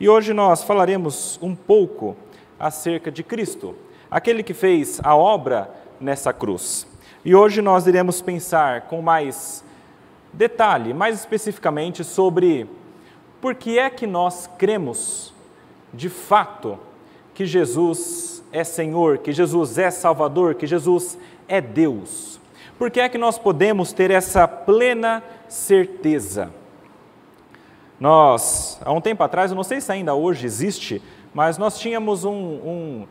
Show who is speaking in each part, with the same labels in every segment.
Speaker 1: E hoje nós falaremos um pouco acerca de Cristo, aquele que fez a obra nessa cruz. E hoje nós iremos pensar com mais detalhe, mais especificamente sobre por que é que nós cremos de fato que Jesus é Senhor, que Jesus é Salvador, que Jesus é Deus. Por que é que nós podemos ter essa plena certeza? Nós, há um tempo atrás, eu não sei se ainda hoje existe, mas nós tínhamos um, um,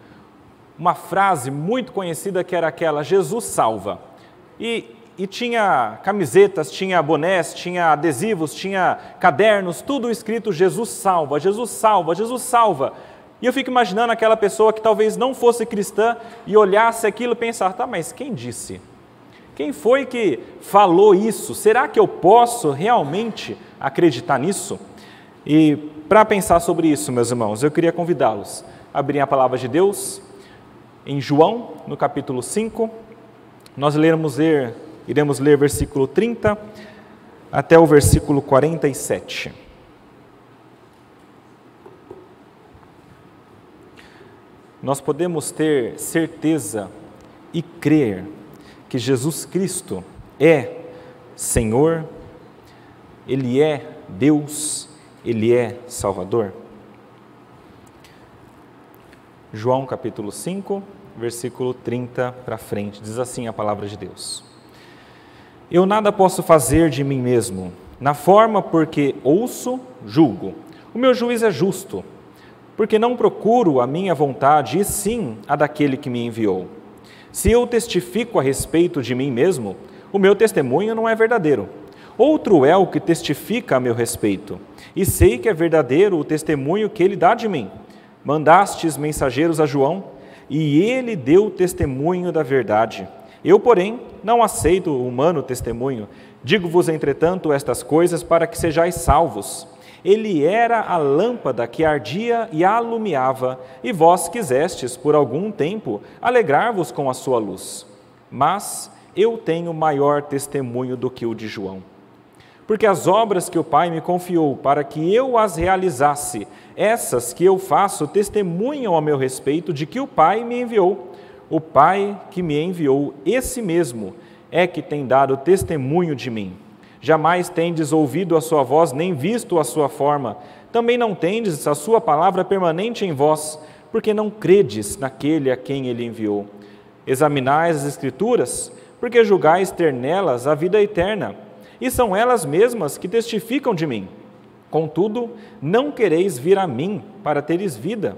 Speaker 1: uma frase muito conhecida que era aquela: Jesus salva. E e tinha camisetas, tinha bonés, tinha adesivos, tinha cadernos, tudo escrito Jesus salva, Jesus salva, Jesus salva. E eu fico imaginando aquela pessoa que talvez não fosse cristã e olhasse aquilo e pensasse: tá, mas quem disse? Quem foi que falou isso? Será que eu posso realmente acreditar nisso? E para pensar sobre isso, meus irmãos, eu queria convidá-los a abrirem a palavra de Deus em João, no capítulo 5. Nós leremos ler Iremos ler versículo 30 até o versículo 47. Nós podemos ter certeza e crer que Jesus Cristo é Senhor, Ele é Deus, Ele é Salvador. João capítulo 5, versículo 30 para frente, diz assim a palavra de Deus. Eu nada posso fazer de mim mesmo. Na forma porque ouço, julgo. O meu juiz é justo, porque não procuro a minha vontade, e sim a daquele que me enviou. Se eu testifico a respeito de mim mesmo, o meu testemunho não é verdadeiro. Outro é o que testifica a meu respeito, e sei que é verdadeiro o testemunho que ele dá de mim. Mandastes mensageiros a João, e ele deu testemunho da verdade. Eu, porém, não aceito o humano testemunho. Digo-vos, entretanto, estas coisas para que sejais salvos. Ele era a lâmpada que ardia e alumiava, e vós quisestes, por algum tempo, alegrar-vos com a sua luz. Mas eu tenho maior testemunho do que o de João. Porque as obras que o Pai me confiou para que eu as realizasse, essas que eu faço, testemunham a meu respeito de que o Pai me enviou. O Pai que me enviou, esse mesmo, é que tem dado testemunho de mim. Jamais tendes ouvido a sua voz, nem visto a sua forma. Também não tendes a sua palavra permanente em vós, porque não credes naquele a quem ele enviou. Examinais as Escrituras, porque julgais ter nelas a vida eterna, e são elas mesmas que testificam de mim. Contudo, não quereis vir a mim para teres vida.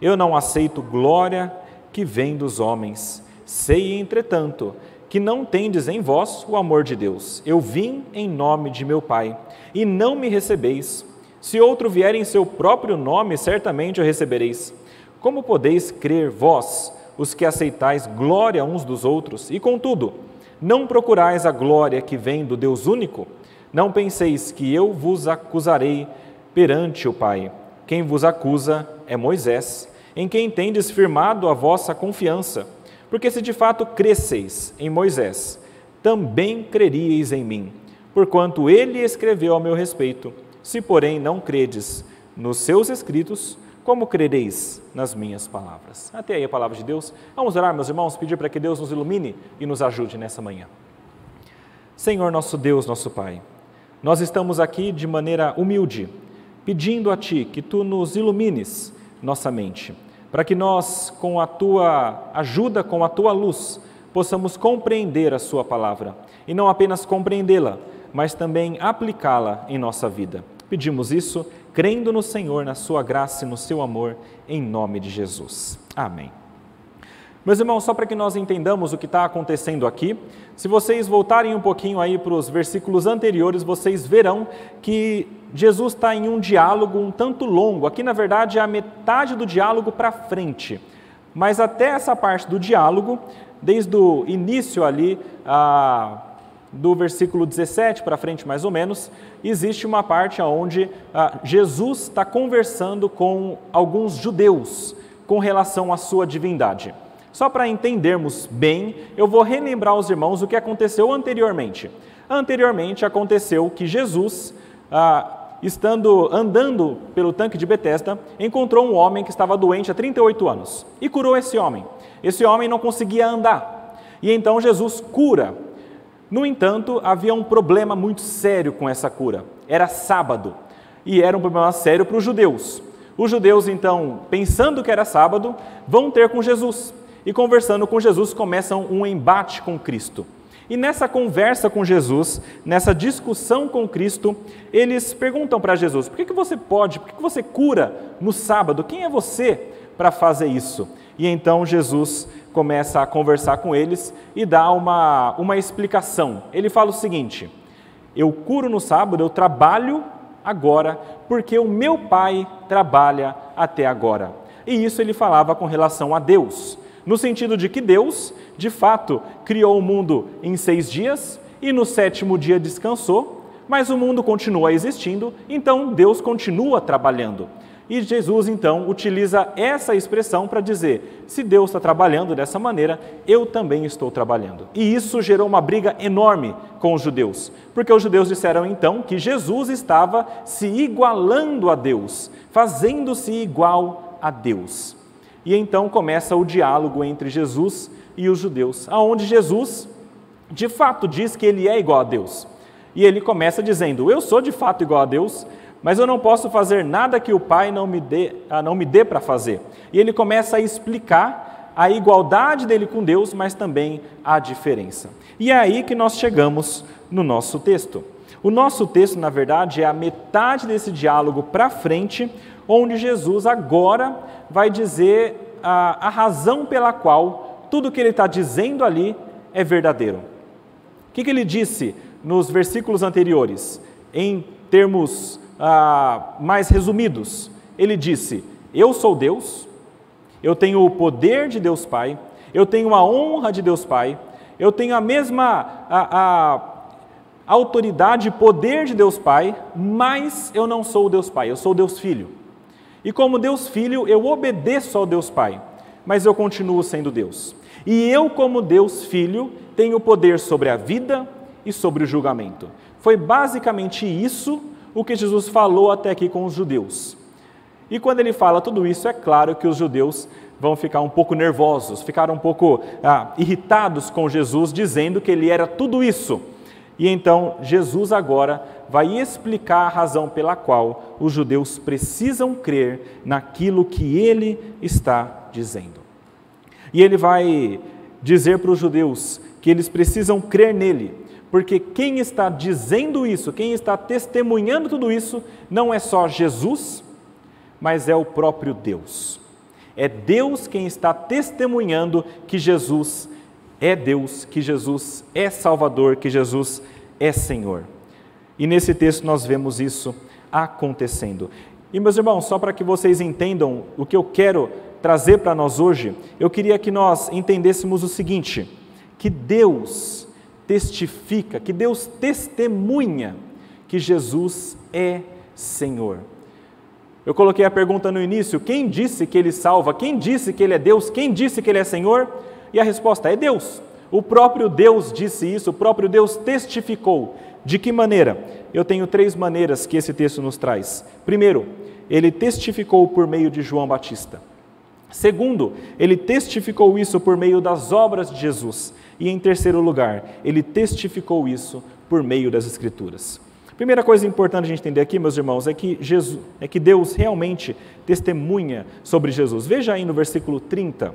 Speaker 1: Eu não aceito glória que vem dos homens. Sei, entretanto, que não tendes em vós o amor de Deus. Eu vim em nome de meu Pai, e não me recebeis. Se outro vier em seu próprio nome, certamente o recebereis. Como podeis crer vós, os que aceitais glória uns dos outros, e contudo, não procurais a glória que vem do Deus único? Não penseis que eu vos acusarei perante o Pai. Quem vos acusa é Moisés em quem tendes firmado a vossa confiança. Porque se de fato cresceis em Moisés, também creríeis em mim, porquanto ele escreveu a meu respeito. Se, porém, não credes nos seus escritos, como crereis nas minhas palavras? Até aí a palavra de Deus. Vamos orar, meus irmãos, pedir para que Deus nos ilumine e nos ajude nessa manhã. Senhor nosso Deus, nosso Pai, nós estamos aqui de maneira humilde, pedindo a Ti que Tu nos ilumines nossa mente para que nós, com a tua ajuda, com a tua luz, possamos compreender a Sua palavra e não apenas compreendê-la, mas também aplicá-la em nossa vida. Pedimos isso crendo no Senhor, na Sua graça e no Seu amor, em nome de Jesus. Amém. Meus irmãos, só para que nós entendamos o que está acontecendo aqui, se vocês voltarem um pouquinho aí para os versículos anteriores, vocês verão que Jesus está em um diálogo um tanto longo. Aqui, na verdade, é a metade do diálogo para frente. Mas até essa parte do diálogo, desde o início ali, a, do versículo 17 para frente, mais ou menos, existe uma parte onde Jesus está conversando com alguns judeus com relação à sua divindade. Só para entendermos bem, eu vou relembrar aos irmãos o que aconteceu anteriormente. Anteriormente aconteceu que Jesus, ah, estando andando pelo tanque de Betesda, encontrou um homem que estava doente há 38 anos e curou esse homem. Esse homem não conseguia andar. E então Jesus cura. No entanto, havia um problema muito sério com essa cura. Era sábado. E era um problema sério para os judeus. Os judeus, então, pensando que era sábado, vão ter com Jesus. E conversando com Jesus, começam um embate com Cristo. E nessa conversa com Jesus, nessa discussão com Cristo, eles perguntam para Jesus: por que, que você pode, por que, que você cura no sábado? Quem é você para fazer isso? E então Jesus começa a conversar com eles e dá uma, uma explicação. Ele fala o seguinte: Eu curo no sábado, eu trabalho agora, porque o meu pai trabalha até agora. E isso ele falava com relação a Deus no sentido de que Deus, de fato, criou o mundo em seis dias e no sétimo dia descansou, mas o mundo continua existindo, então Deus continua trabalhando. E Jesus então utiliza essa expressão para dizer: se Deus está trabalhando dessa maneira, eu também estou trabalhando. E isso gerou uma briga enorme com os judeus, porque os judeus disseram então que Jesus estava se igualando a Deus, fazendo-se igual a Deus. E então começa o diálogo entre Jesus e os judeus, aonde Jesus de fato diz que ele é igual a Deus. E ele começa dizendo: Eu sou de fato igual a Deus, mas eu não posso fazer nada que o Pai não me dê, ah, não me dê para fazer. E ele começa a explicar a igualdade dele com Deus, mas também a diferença. E é aí que nós chegamos no nosso texto. O nosso texto, na verdade, é a metade desse diálogo para frente, onde Jesus agora vai dizer a, a razão pela qual tudo que ele está dizendo ali é verdadeiro. O que, que, ele disse nos versículos anteriores, em termos ah, mais resumidos? Ele disse: Eu sou Deus, eu tenho o poder de Deus Pai, eu tenho a honra de Deus Pai, eu tenho a mesma a, a autoridade e poder de Deus Pai, mas eu não sou o Deus Pai, eu sou Deus Filho. E como Deus Filho, eu obedeço ao Deus Pai, mas eu continuo sendo Deus. E eu, como Deus Filho, tenho poder sobre a vida e sobre o julgamento. Foi basicamente isso o que Jesus falou até aqui com os judeus. E quando ele fala tudo isso, é claro que os judeus vão ficar um pouco nervosos, ficaram um pouco ah, irritados com Jesus, dizendo que ele era tudo isso. E então Jesus agora vai explicar a razão pela qual os judeus precisam crer naquilo que ele está dizendo. E ele vai dizer para os judeus que eles precisam crer nele, porque quem está dizendo isso, quem está testemunhando tudo isso, não é só Jesus, mas é o próprio Deus. É Deus quem está testemunhando que Jesus é Deus, que Jesus é Salvador, que Jesus é Senhor. E nesse texto nós vemos isso acontecendo. E meus irmãos, só para que vocês entendam o que eu quero trazer para nós hoje, eu queria que nós entendêssemos o seguinte: que Deus testifica, que Deus testemunha que Jesus é Senhor. Eu coloquei a pergunta no início: quem disse que Ele salva? Quem disse que Ele é Deus? Quem disse que Ele é Senhor? E a resposta é Deus. O próprio Deus disse isso, o próprio Deus testificou. De que maneira? Eu tenho três maneiras que esse texto nos traz. Primeiro, ele testificou por meio de João Batista. Segundo, ele testificou isso por meio das obras de Jesus. E em terceiro lugar, ele testificou isso por meio das Escrituras. Primeira coisa importante a gente entender aqui, meus irmãos, é que, Jesus, é que Deus realmente testemunha sobre Jesus. Veja aí no versículo 30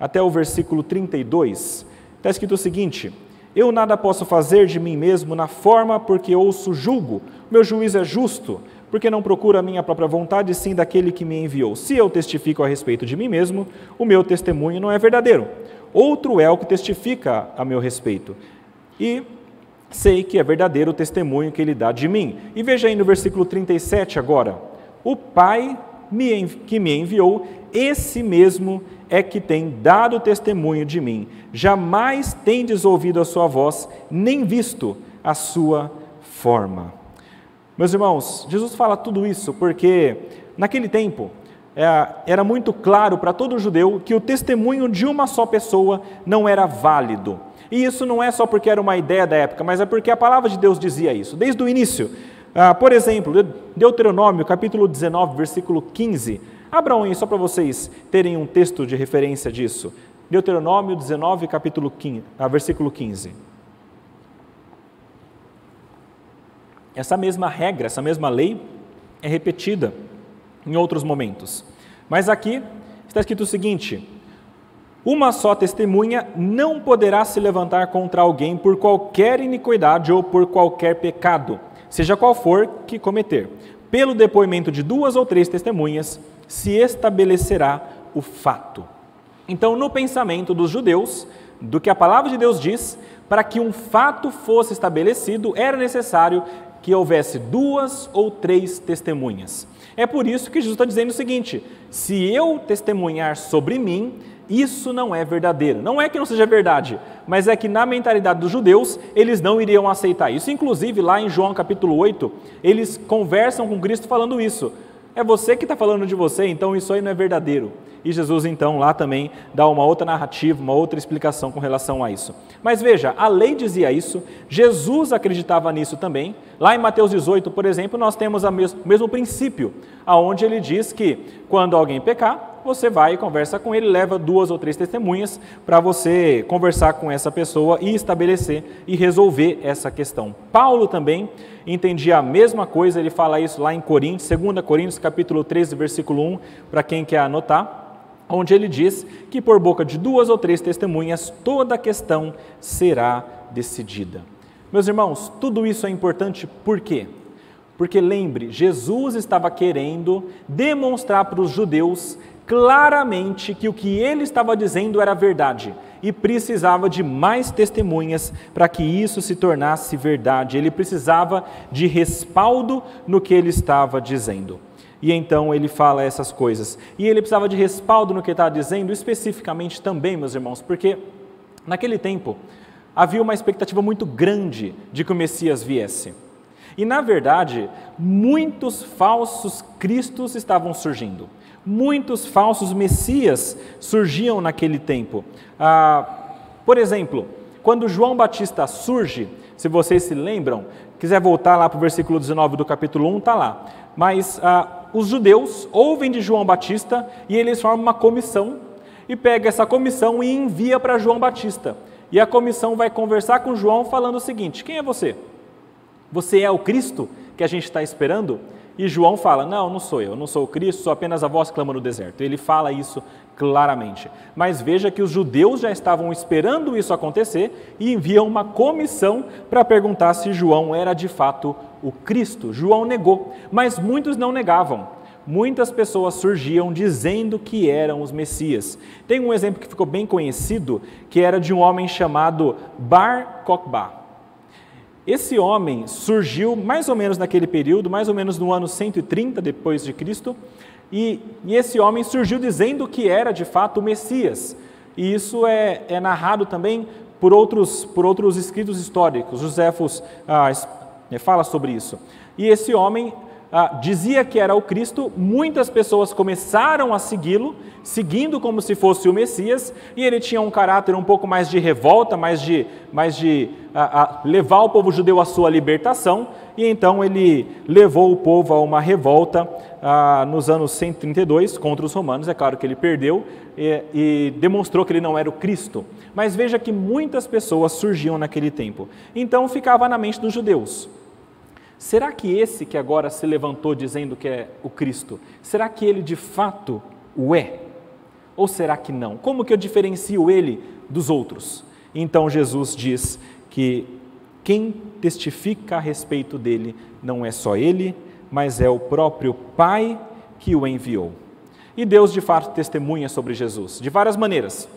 Speaker 1: até o versículo 32, está escrito o seguinte: eu nada posso fazer de mim mesmo na forma porque ouço julgo. Meu juízo é justo, porque não procuro a minha própria vontade, sim daquele que me enviou. Se eu testifico a respeito de mim mesmo, o meu testemunho não é verdadeiro. Outro é o que testifica a meu respeito. E sei que é verdadeiro o testemunho que ele dá de mim. E veja aí no versículo 37 agora. O Pai que me enviou, esse mesmo é que tem dado testemunho de mim. Jamais tendes ouvido a sua voz, nem visto a sua forma. Meus irmãos, Jesus fala tudo isso porque naquele tempo era muito claro para todo judeu que o testemunho de uma só pessoa não era válido. E isso não é só porque era uma ideia da época, mas é porque a palavra de Deus dizia isso. Desde o início, Ah, por exemplo, Deuteronômio, capítulo 19, versículo 15. Abram aí só para vocês terem um texto de referência disso. Deuteronômio 19, capítulo 15, ah, versículo 15. Essa mesma regra, essa mesma lei é repetida em outros momentos. Mas aqui está escrito o seguinte: uma só testemunha não poderá se levantar contra alguém por qualquer iniquidade ou por qualquer pecado, seja qual for que cometer. Pelo depoimento de duas ou três testemunhas se estabelecerá o fato. Então, no pensamento dos judeus, do que a palavra de Deus diz, para que um fato fosse estabelecido, era necessário que houvesse duas ou três testemunhas. É por isso que Jesus está dizendo o seguinte: se eu testemunhar sobre mim, isso não é verdadeiro. Não é que não seja verdade, mas é que na mentalidade dos judeus, eles não iriam aceitar isso. Inclusive, lá em João capítulo 8, eles conversam com Cristo falando isso. É você que está falando de você, então isso aí não é verdadeiro. E Jesus, então, lá também dá uma outra narrativa, uma outra explicação com relação a isso. Mas veja, a lei dizia isso, Jesus acreditava nisso também. Lá em Mateus 18, por exemplo, nós temos o mesmo princípio, aonde ele diz que quando alguém pecar, você vai e conversa com ele, leva duas ou três testemunhas para você conversar com essa pessoa e estabelecer e resolver essa questão. Paulo também entendia a mesma coisa, ele fala isso lá em Coríntios, 2 Coríntios capítulo 13, versículo 1, para quem quer anotar onde ele diz que por boca de duas ou três testemunhas toda a questão será decidida. Meus irmãos, tudo isso é importante por quê? Porque lembre, Jesus estava querendo demonstrar para os judeus claramente que o que ele estava dizendo era verdade e precisava de mais testemunhas para que isso se tornasse verdade. Ele precisava de respaldo no que ele estava dizendo. E então ele fala essas coisas. E ele precisava de respaldo no que está dizendo, especificamente também, meus irmãos, porque naquele tempo havia uma expectativa muito grande de que o Messias viesse. E na verdade, muitos falsos cristos estavam surgindo. Muitos falsos messias surgiam naquele tempo. Ah, por exemplo, quando João Batista surge, se vocês se lembram, quiser voltar lá para o versículo 19 do capítulo 1, está lá. Mas ah, os judeus ouvem de João Batista e eles formam uma comissão e pega essa comissão e envia para João Batista. E a comissão vai conversar com João falando o seguinte: Quem é você? Você é o Cristo que a gente está esperando? E João fala: Não, não sou eu, não sou o Cristo, sou apenas a voz que clama no deserto. Ele fala isso claramente. Mas veja que os judeus já estavam esperando isso acontecer e enviam uma comissão para perguntar se João era de fato o Cristo. João negou, mas muitos não negavam. Muitas pessoas surgiam dizendo que eram os Messias. Tem um exemplo que ficou bem conhecido, que era de um homem chamado Bar Kokhba. Esse homem surgiu mais ou menos naquele período, mais ou menos no ano 130 depois de Cristo, e, esse homem surgiu dizendo que era de fato o Messias. E isso é, é narrado também por outros, por outros escritos históricos. Joséfos ah, fala sobre isso. E esse homem ah, dizia que era o Cristo, muitas pessoas começaram a segui-lo, seguindo como se fosse o Messias, e ele tinha um caráter um pouco mais de revolta, mais de, mais de ah, levar o povo judeu à sua libertação, e então ele levou o povo a uma revolta ah, nos anos 132 contra os romanos. É claro que ele perdeu e, e demonstrou que ele não era o Cristo. Mas veja que muitas pessoas surgiam naquele tempo. Então ficava na mente dos judeus Será que esse que agora se levantou dizendo que é o Cristo, será que ele de fato o é? Ou será que não? Como que eu diferencio ele dos outros? Então Jesus diz que quem testifica a respeito dele não é só ele, mas é o próprio Pai que o enviou. E Deus de fato testemunha sobre Jesus de várias maneiras.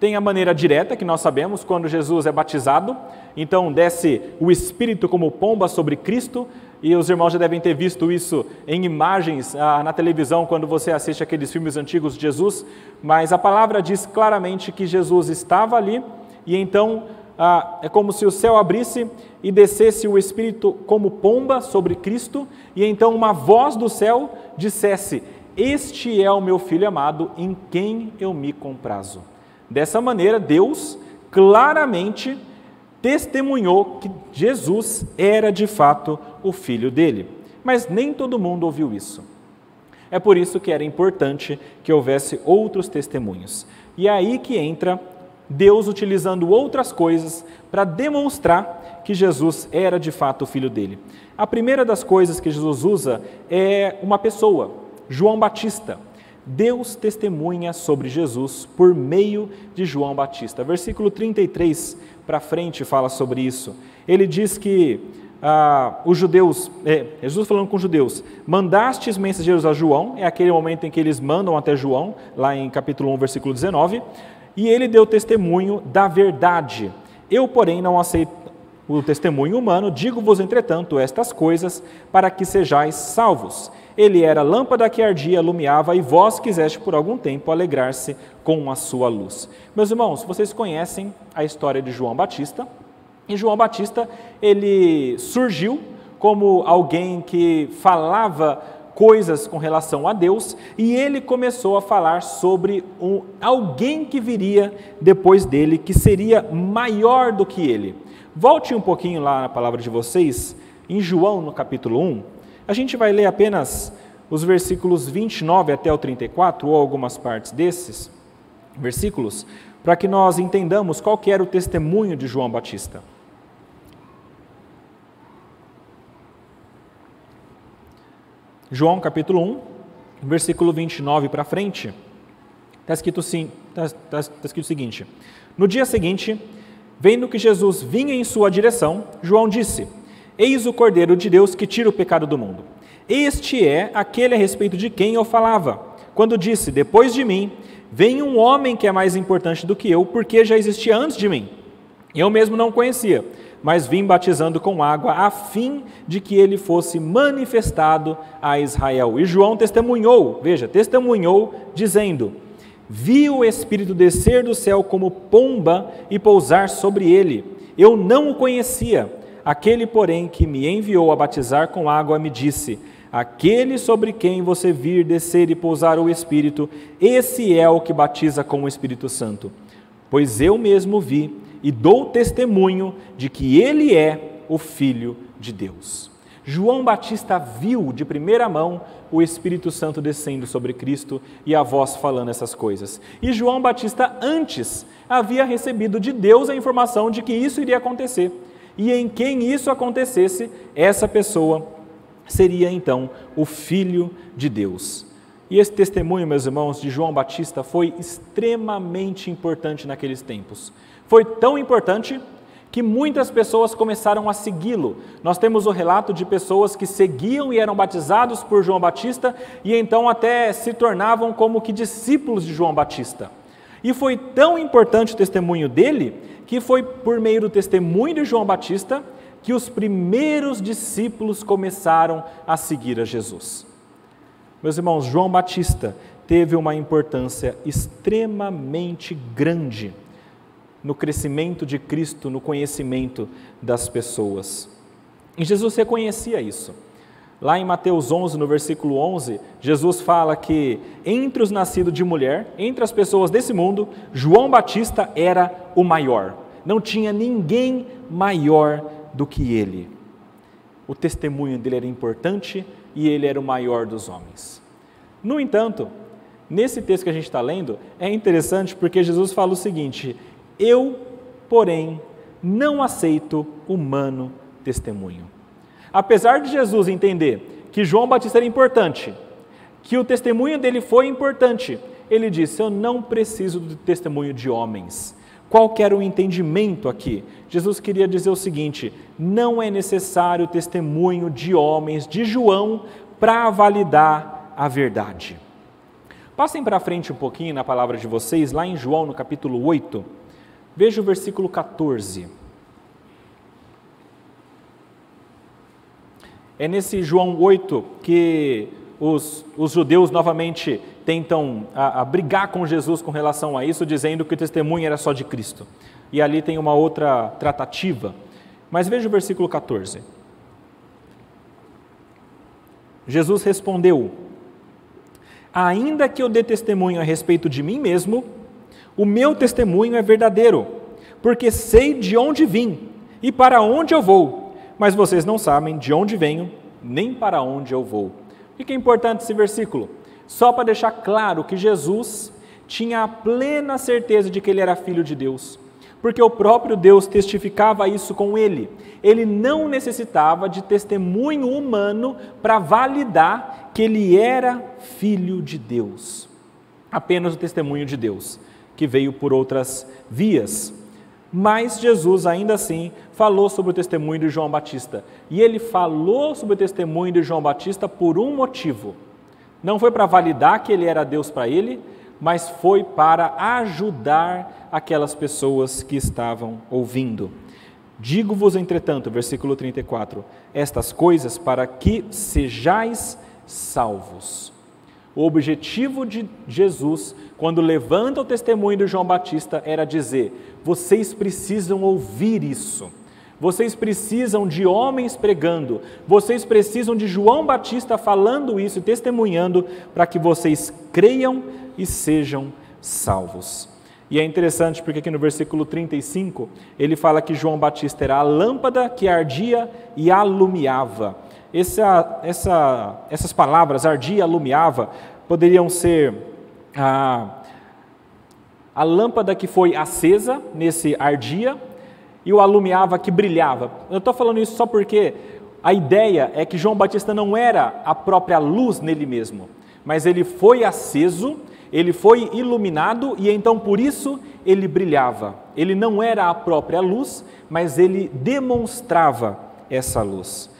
Speaker 1: Tem a maneira direta, que nós sabemos, quando Jesus é batizado, então desce o Espírito como pomba sobre Cristo, e os irmãos já devem ter visto isso em imagens ah, na televisão quando você assiste aqueles filmes antigos de Jesus, mas a palavra diz claramente que Jesus estava ali, e então ah, é como se o céu abrisse e descesse o Espírito como pomba sobre Cristo, e então uma voz do céu dissesse: Este é o meu filho amado, em quem eu me comprazo. Dessa maneira, Deus claramente testemunhou que Jesus era de fato o filho dele. Mas nem todo mundo ouviu isso. É por isso que era importante que houvesse outros testemunhos. E é aí que entra Deus utilizando outras coisas para demonstrar que Jesus era de fato o filho dele. A primeira das coisas que Jesus usa é uma pessoa, João Batista. Deus testemunha sobre Jesus por meio de João Batista. Versículo 33 para frente fala sobre isso. Ele diz que ah, os judeus, é, Jesus falando com os judeus, mandastes mensageiros a João, é aquele momento em que eles mandam até João, lá em capítulo 1, versículo 19, e ele deu testemunho da verdade. Eu, porém, não aceito o testemunho humano, digo-vos, entretanto, estas coisas, para que sejais salvos. Ele era lâmpada que ardia, alumiava, e vós quiseste por algum tempo alegrar-se com a sua luz. Meus irmãos, vocês conhecem a história de João Batista, e João Batista, ele surgiu como alguém que falava coisas com relação a Deus e ele começou a falar sobre um, alguém que viria depois dele, que seria maior do que ele. Volte um pouquinho lá na palavra de vocês, em João, no capítulo 1. A gente vai ler apenas os versículos 29 até o 34, ou algumas partes desses versículos, para que nós entendamos qual que era o testemunho de João Batista. João capítulo 1, versículo 29 para frente, está escrito, tá, tá, tá escrito o seguinte: No dia seguinte, vendo que Jesus vinha em sua direção, João disse: Eis o Cordeiro de Deus que tira o pecado do mundo. Este é aquele a respeito de quem eu falava, quando disse: Depois de mim, vem um homem que é mais importante do que eu, porque já existia antes de mim. Eu mesmo não conhecia mas vim batizando com água, a fim de que ele fosse manifestado a Israel. E João testemunhou, veja, testemunhou, dizendo: Vi o Espírito descer do céu como pomba e pousar sobre ele. Eu não o conhecia. Aquele, porém, que me enviou a batizar com água, me disse: Aquele sobre quem você vir descer e pousar o Espírito, esse é o que batiza com o Espírito Santo. Pois eu mesmo vi e dou testemunho de que ele é o Filho de Deus. João Batista viu de primeira mão o Espírito Santo descendo sobre Cristo e a voz falando essas coisas. E João Batista antes havia recebido de Deus a informação de que isso iria acontecer. E em quem isso acontecesse, essa pessoa seria então o Filho de Deus. E esse testemunho, meus irmãos, de João Batista foi extremamente importante naqueles tempos. Foi tão importante que muitas pessoas começaram a segui-lo. Nós temos o relato de pessoas que seguiam e eram batizados por João Batista e então até se tornavam como que discípulos de João Batista. E foi tão importante o testemunho dele que foi por meio do testemunho de João Batista que os primeiros discípulos começaram a seguir a Jesus. Meus irmãos, João Batista teve uma importância extremamente grande no crescimento de Cristo, no conhecimento das pessoas. E Jesus reconhecia isso. Lá em Mateus 11, no versículo 11, Jesus fala que entre os nascidos de mulher, entre as pessoas desse mundo, João Batista era o maior. Não tinha ninguém maior do que ele. O testemunho dele era importante e ele era o maior dos homens. No entanto, nesse texto que a gente está lendo, é interessante porque Jesus fala o seguinte: eu, porém, não aceito humano testemunho. Apesar de Jesus entender que João Batista era importante, que o testemunho dele foi importante, ele disse: Eu não preciso do testemunho de homens. Qual era o entendimento aqui? Jesus queria dizer o seguinte: não é necessário o testemunho de homens, de João, para validar a verdade. Passem para frente um pouquinho na palavra de vocês, lá em João, no capítulo 8. Veja o versículo 14. É nesse João 8 que os, os judeus novamente tentam a, a brigar com Jesus com relação a isso, dizendo que o testemunho era só de Cristo. E ali tem uma outra tratativa. Mas veja o versículo 14. Jesus respondeu: Ainda que eu dê testemunho a respeito de mim mesmo, o meu testemunho é verdadeiro, porque sei de onde vim e para onde eu vou, mas vocês não sabem de onde venho nem para onde eu vou. O que é importante esse versículo? Só para deixar claro que Jesus tinha a plena certeza de que ele era filho de Deus, porque o próprio Deus testificava isso com ele. Ele não necessitava de testemunho humano para validar que ele era filho de Deus. Apenas o testemunho de Deus, que veio por outras vias. Mas Jesus, ainda assim, falou sobre o testemunho de João Batista. E ele falou sobre o testemunho de João Batista por um motivo. Não foi para validar que ele era Deus para ele, mas foi para ajudar aquelas pessoas que estavam ouvindo. Digo-vos, entretanto, versículo 34, estas coisas para que sejais salvos. O objetivo de Jesus, quando levanta o testemunho de João Batista, era dizer: vocês precisam ouvir isso. Vocês precisam de homens pregando, vocês precisam de João Batista falando isso e testemunhando para que vocês creiam e sejam salvos. E é interessante porque aqui no versículo 35 ele fala que João Batista era a lâmpada que ardia e alumiava. Essa, essa, essas palavras, ardia e alumiava, poderiam ser a, a lâmpada que foi acesa nesse ardia e o alumiava que brilhava. Eu estou falando isso só porque a ideia é que João Batista não era a própria luz nele mesmo, mas ele foi aceso, ele foi iluminado e então por isso ele brilhava. Ele não era a própria luz, mas ele demonstrava essa luz.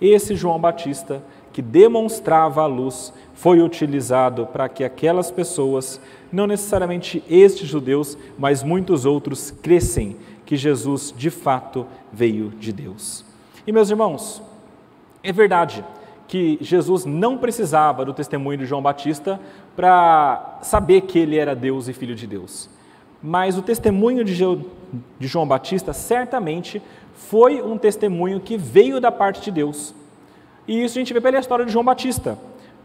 Speaker 1: Esse João Batista, que demonstrava a luz, foi utilizado para que aquelas pessoas, não necessariamente estes judeus, mas muitos outros, crescem que Jesus de fato veio de Deus. E meus irmãos, é verdade que Jesus não precisava do testemunho de João Batista para saber que ele era Deus e filho de Deus. Mas o testemunho de, João Batista certamente foi um testemunho que veio da parte de Deus. E isso a gente vê pela história de João Batista.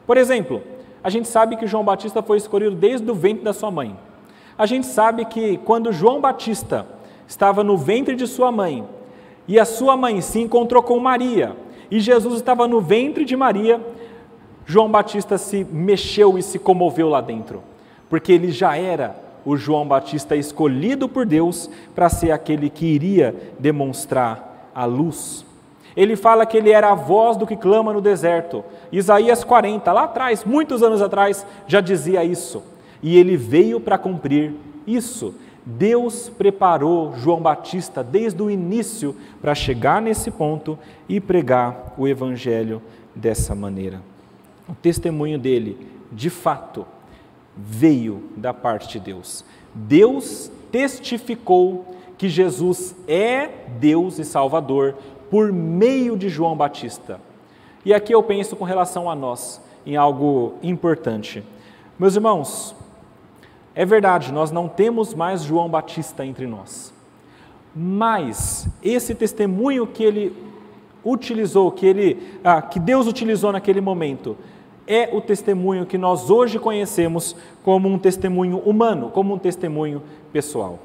Speaker 1: Por exemplo, a gente sabe que João Batista foi escolhido desde o ventre da sua mãe. A gente sabe que quando João Batista estava no ventre de sua mãe, e a sua mãe se encontrou com Maria, e Jesus estava no ventre de Maria, João Batista se mexeu e se comoveu lá dentro, porque ele já era o João Batista escolhido por Deus para ser aquele que iria demonstrar a luz. Ele fala que ele era a voz do que clama no deserto. Isaías 40, lá atrás, muitos anos atrás, já dizia isso. E ele veio para cumprir isso. Deus preparou João Batista desde o início para chegar nesse ponto e pregar o Evangelho dessa maneira. O testemunho dele, de fato, veio da parte de Deus. Deus testificou que Jesus é Deus e Salvador por meio de João Batista. E aqui eu penso com relação a nós em algo importante. Meus irmãos, é verdade, nós não temos mais João Batista entre nós. Mas esse testemunho que ele utilizou, que, ele, ah, que Deus utilizou naquele momento, é o testemunho que nós hoje conhecemos como um testemunho humano, como um testemunho pessoal.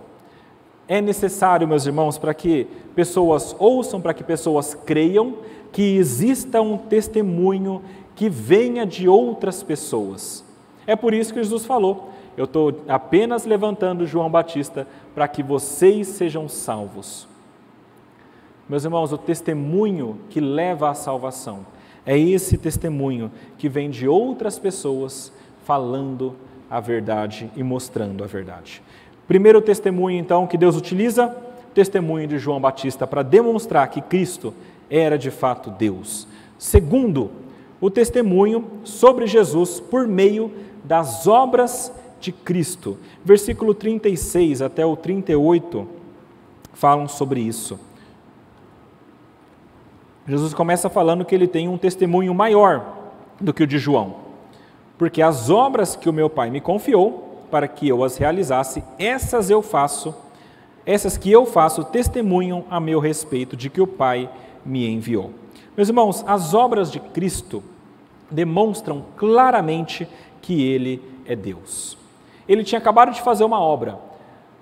Speaker 1: É necessário, meus irmãos, para que pessoas ouçam, para que pessoas creiam, que exista um testemunho que venha de outras pessoas. É por isso que Jesus falou: eu estou apenas levantando João Batista para que vocês sejam salvos. Meus irmãos, o testemunho que leva à salvação é esse testemunho que vem de outras pessoas falando a verdade e mostrando a verdade. Primeiro testemunho, então, que Deus utiliza, testemunho de João Batista para demonstrar que Cristo era de fato Deus. Segundo, o testemunho sobre Jesus por meio das obras de Cristo. Versículo 36 até o 38 falam sobre isso. Jesus começa falando que ele tem um testemunho maior do que o de João, porque as obras que o meu Pai me confiou para que eu as realizasse, essas eu faço, essas que eu faço testemunham a meu respeito de que o Pai me enviou. Meus irmãos, as obras de Cristo demonstram claramente que ele é Deus. Ele tinha acabado de fazer uma obra.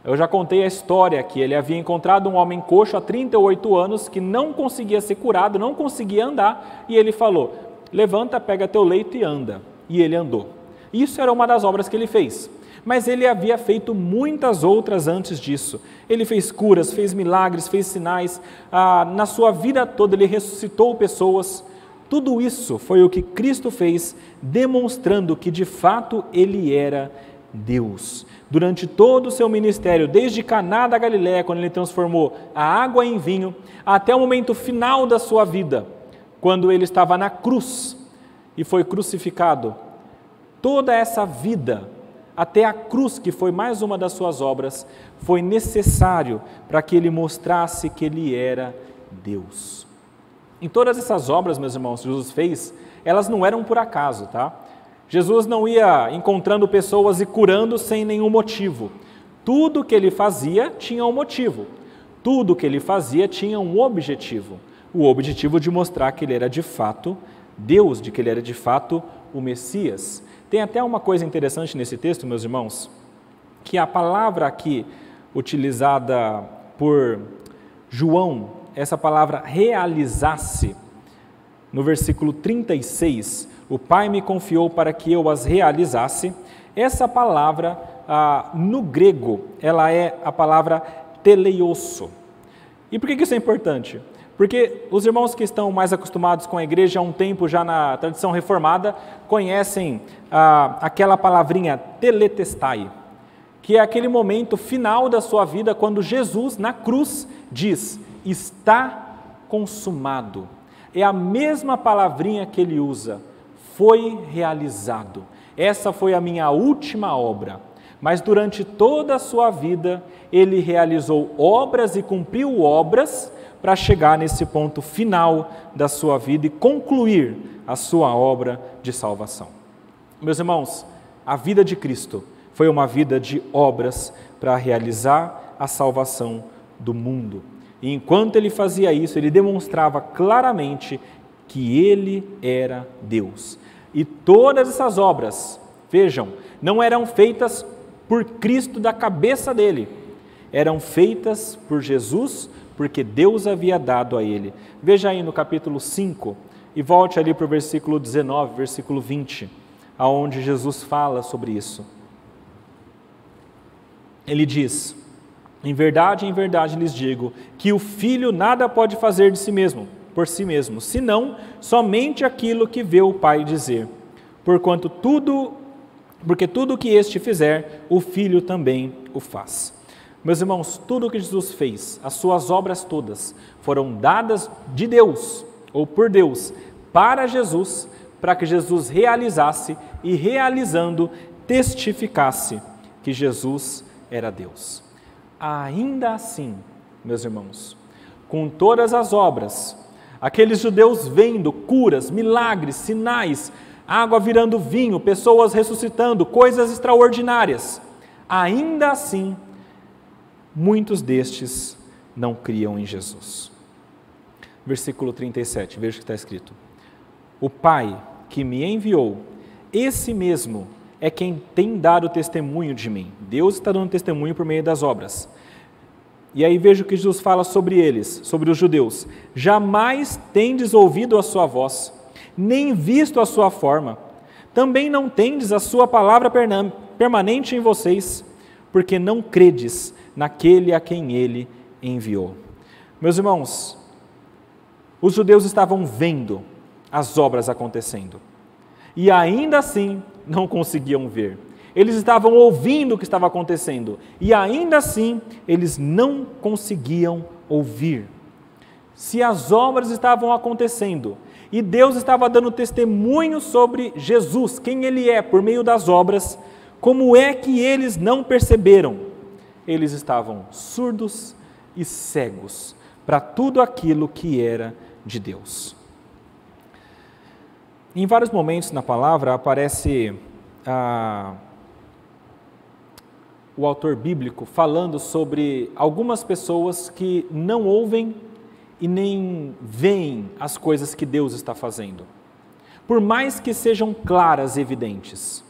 Speaker 1: Eu já contei a história que ele havia encontrado um homem coxo há 38 anos que não conseguia ser curado, não conseguia andar, e ele falou: Levanta, pega teu leito e anda. E ele andou. Isso era uma das obras que ele fez. Mas ele havia feito muitas outras antes disso. Ele fez curas, fez milagres, fez sinais. Ah, na sua vida toda ele ressuscitou pessoas. Tudo isso foi o que Cristo fez, demonstrando que de fato ele era Deus. Durante todo o seu ministério, desde Caná da Galiléia, quando ele transformou a água em vinho, até o momento final da sua vida, quando ele estava na cruz e foi crucificado, toda essa vida, até a cruz, que foi mais uma das suas obras, foi necessário para que ele mostrasse que ele era Deus. Em todas essas obras, meus irmãos, que Jesus fez, elas não eram por acaso, tá? Jesus não ia encontrando pessoas e curando sem nenhum motivo. Tudo que ele fazia tinha um motivo. Tudo que ele fazia tinha um objetivo. O objetivo de mostrar que ele era de fato Deus, de que ele era de fato o Messias. Tem até uma coisa interessante nesse texto, meus irmãos, que a palavra aqui utilizada por João essa palavra realizasse, no versículo 36, o Pai me confiou para que eu as realizasse. Essa palavra, ah, no grego, ela é a palavra teleioso. E por que isso é importante? Porque os irmãos que estão mais acostumados com a igreja há um tempo já na tradição reformada conhecem ah, aquela palavrinha teletestai, que é aquele momento final da sua vida quando Jesus na cruz diz: está consumado. É a mesma palavrinha que ele usa, foi realizado. Essa foi a minha última obra. Mas durante toda a sua vida, ele realizou obras e cumpriu obras para chegar nesse ponto final da sua vida e concluir a sua obra de salvação. Meus irmãos, a vida de Cristo foi uma vida de obras para realizar a salvação do mundo. E enquanto ele fazia isso, ele demonstrava claramente que ele era Deus. E todas essas obras, vejam, não eram feitas por Cristo da cabeça dele, eram feitas por Jesus, porque Deus havia dado a ele. Veja aí no capítulo 5 e volte ali para o versículo 19, versículo 20, aonde Jesus fala sobre isso. Ele diz: em verdade, em verdade lhes digo que o filho nada pode fazer de si mesmo, por si mesmo, senão somente aquilo que vê o Pai dizer. Porquanto tudo, porque tudo o que este fizer, o filho também o faz. Meus irmãos, tudo o que Jesus fez, as suas obras todas, foram dadas de Deus ou por Deus para Jesus, para que Jesus realizasse e realizando testificasse que Jesus era Deus. Ainda assim, meus irmãos, com todas as obras, aqueles judeus vendo curas, milagres, sinais, água virando vinho, pessoas ressuscitando, coisas extraordinárias, ainda assim, muitos destes não criam em Jesus. Versículo 37, veja o que está escrito: O Pai que me enviou, esse mesmo é quem tem dado testemunho de mim. Deus está dando testemunho por meio das obras. E aí veja o que Jesus fala sobre eles, sobre os judeus. Jamais tendes ouvido a sua voz, nem visto a sua forma. Também não tendes a sua palavra permanente em vocês, porque não credes naquele a quem ele enviou. Meus irmãos, os judeus estavam vendo as obras acontecendo. E ainda assim não conseguiam ver. Eles estavam ouvindo o que estava acontecendo e ainda assim eles não conseguiam ouvir. Se as obras estavam acontecendo e Deus estava dando testemunho sobre Jesus, quem Ele é, por meio das obras, como é que eles não perceberam? Eles estavam surdos e cegos para tudo aquilo que era de Deus. Em vários momentos na palavra aparece ah, o autor bíblico falando sobre algumas pessoas que não ouvem e nem veem as coisas que Deus está fazendo, por mais que sejam claras e evidentes.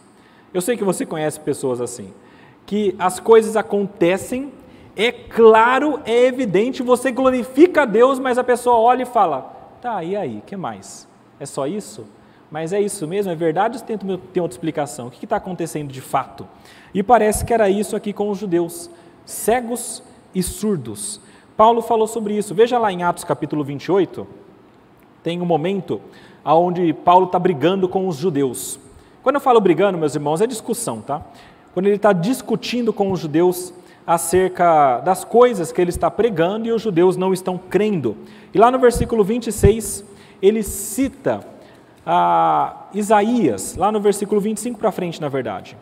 Speaker 1: Eu sei que você conhece pessoas assim, que as coisas acontecem, é claro, é evidente, você glorifica a Deus, mas a pessoa olha e fala: tá, e aí, que mais? É só isso? Mas é isso mesmo? É verdade ou tem, tem outra explicação? O que está acontecendo de fato? E parece que era isso aqui com os judeus, cegos e surdos. Paulo falou sobre isso. Veja lá em Atos capítulo 28, tem um momento onde Paulo está brigando com os judeus. Quando eu falo brigando, meus irmãos, é discussão, tá? Quando ele está discutindo com os judeus acerca das coisas que ele está pregando e os judeus não estão crendo. E lá no versículo 26, ele cita a Isaías, lá no versículo 25 para frente, na verdade.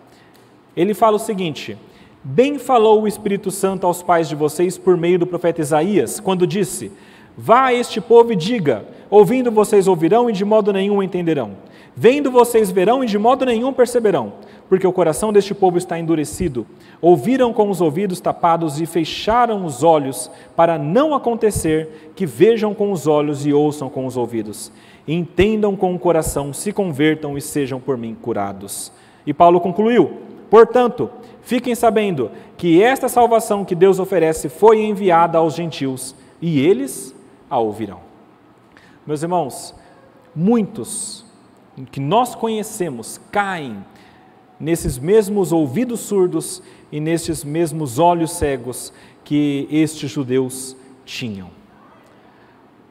Speaker 1: Ele fala o seguinte: Bem falou o Espírito Santo aos pais de vocês por meio do profeta Isaías, quando disse: Vá a este povo e diga: Ouvindo vocês ouvirão e de modo nenhum entenderão. Vendo vocês verão e de modo nenhum perceberão, porque o coração deste povo está endurecido. Ouviram com os ouvidos tapados e fecharam os olhos, para não acontecer que vejam com os olhos e ouçam com os ouvidos. Entendam com o coração, se convertam e sejam por mim curados. E Paulo concluiu: Portanto, fiquem sabendo que esta salvação que Deus oferece foi enviada aos gentios, e eles a ouvirão. Meus irmãos, muitos que nós conhecemos caem nesses mesmos ouvidos surdos e nesses mesmos olhos cegos que estes judeus tinham.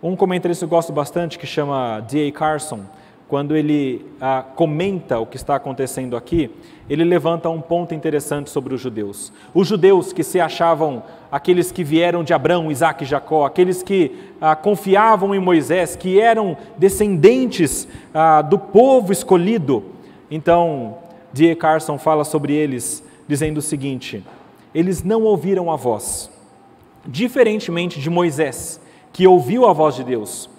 Speaker 1: Um comentarista que eu gosto bastante, que chama D.A. Carson, quando ele ah, comenta o que está acontecendo aqui, ele levanta um ponto interessante sobre os judeus. Os judeus que se achavam aqueles que vieram de Abraão, Isaac e Jacó, aqueles que ah, confiavam em Moisés, que eram descendentes ah, do povo escolhido. Então, D. Carson fala sobre eles, dizendo o seguinte: eles não ouviram a voz, diferentemente de Moisés, que ouviu a voz de Deus.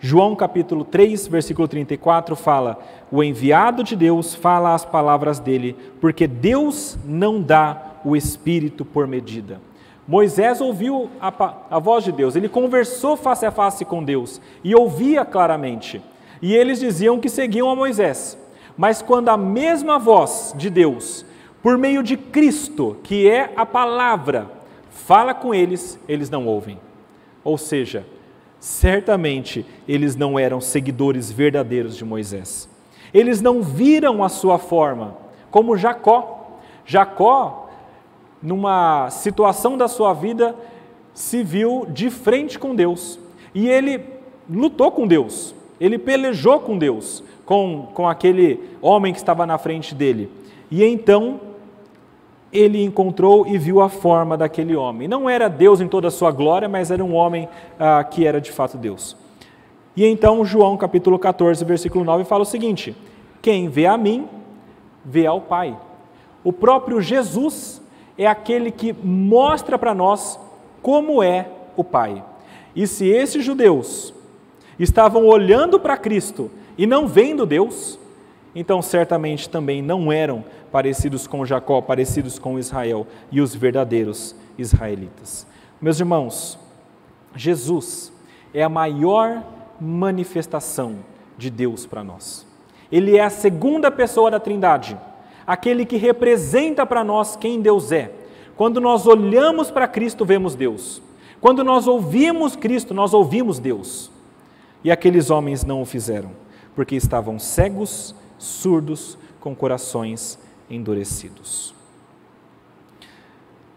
Speaker 1: João capítulo 3, versículo 34 fala: O enviado de Deus fala as palavras dele, porque Deus não dá o espírito por medida. Moisés ouviu a, a, voz de Deus, ele conversou face a face com Deus e ouvia claramente. E eles diziam que seguiam a Moisés. Mas quando a mesma voz de Deus, por meio de Cristo, que é a palavra, fala com eles, eles não ouvem. Ou seja, certamente eles não eram seguidores verdadeiros de Moisés. Eles não viram a sua forma, como Jacó. Jacó, numa situação da sua vida, se viu de frente com Deus. E ele lutou com Deus, ele pelejou com Deus, com, com aquele homem que estava na frente dele. E então ele encontrou e viu a forma daquele homem. Não era Deus em toda a sua glória, mas era um homem ah, que era de fato Deus. E então João capítulo 14, versículo 9 fala o seguinte: Quem vê a mim, vê ao Pai. O próprio Jesus é aquele que mostra para nós como é o Pai. E se esses judeus estavam olhando para Cristo e não vendo Deus, então certamente também não eram parecidos com Jacó, parecidos com Israel e os verdadeiros israelitas. Meus irmãos, Jesus é a maior manifestação de Deus para nós. Ele é a segunda pessoa da Trindade, aquele que representa para nós quem Deus é. Quando nós olhamos para Cristo, vemos Deus. Quando nós ouvimos Cristo, nós ouvimos Deus. E aqueles homens não o fizeram, porque estavam cegos, surdos, com corações endurecidos.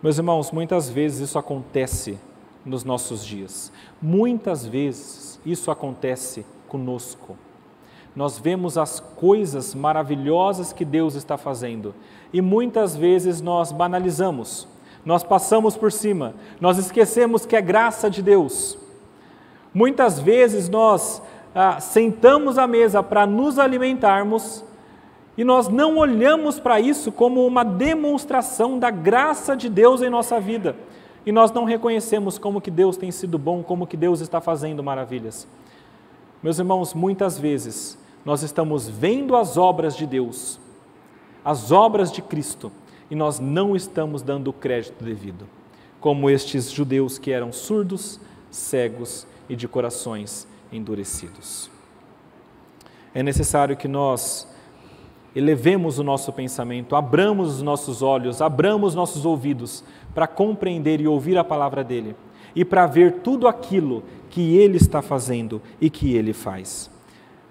Speaker 1: Meus irmãos, muitas vezes isso acontece nos nossos dias. Muitas vezes isso acontece conosco. Nós vemos as coisas maravilhosas que Deus está fazendo e muitas vezes nós banalizamos, nós passamos por cima, nós esquecemos que é graça de Deus. Muitas vezes nós ah, sentamos à mesa para nos alimentarmos e nós não olhamos para isso como uma demonstração da graça de Deus em nossa vida. E nós não reconhecemos como que Deus tem sido bom, como que Deus está fazendo maravilhas. Meus irmãos, muitas vezes nós estamos vendo as obras de Deus, as obras de Cristo, e nós não estamos dando o crédito devido, como estes judeus que eram surdos, cegos e de corações endurecidos. É necessário que nós elevemos o nosso pensamento, abramos os nossos olhos, abramos nossos ouvidos para compreender e ouvir a palavra dele e para ver tudo aquilo que ele está fazendo e que ele faz.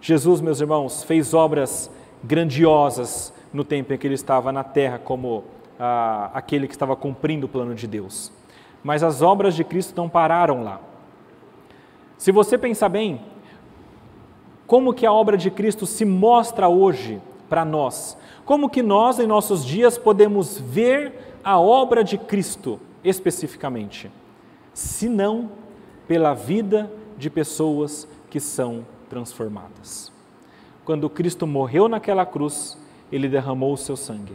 Speaker 1: Jesus, meus irmãos, fez obras grandiosas no tempo em que ele estava na terra, como ah, aquele que estava cumprindo o plano de Deus. Mas as obras de Cristo não pararam lá. Se você pensar bem, como que a obra de Cristo se mostra hoje para nós? Como que nós, em nossos dias, podemos ver a obra de Cristo especificamente? Se não pela vida de pessoas que são transformadas. Quando Cristo morreu naquela cruz, ele derramou o seu sangue.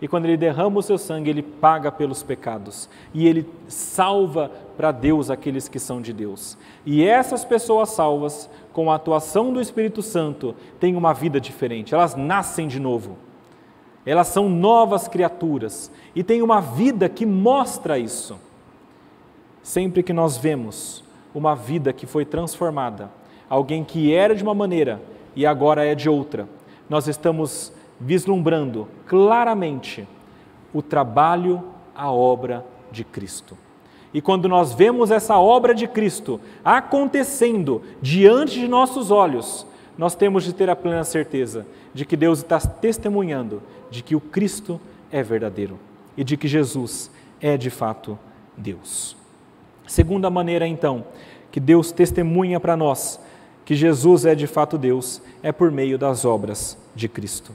Speaker 1: E quando ele derrama o seu sangue, ele paga pelos pecados. E ele salva para Deus aqueles que são de Deus. E essas pessoas salvas, com a atuação do Espírito Santo, têm uma vida diferente. Elas nascem de novo. Elas são novas criaturas. E têm uma vida que mostra isso. Sempre que nós vemos uma vida que foi transformada, alguém que era de uma maneira e agora é de outra, nós estamos vislumbrando claramente o trabalho, a obra de Cristo. E quando nós vemos essa obra de Cristo acontecendo diante de nossos olhos, nós temos de ter a plena certeza de que Deus está testemunhando de que o Cristo é verdadeiro e de que Jesus é de fato Deus. Segunda maneira, então, que Deus testemunha para nós que Jesus é de fato Deus é por meio das obras de Cristo.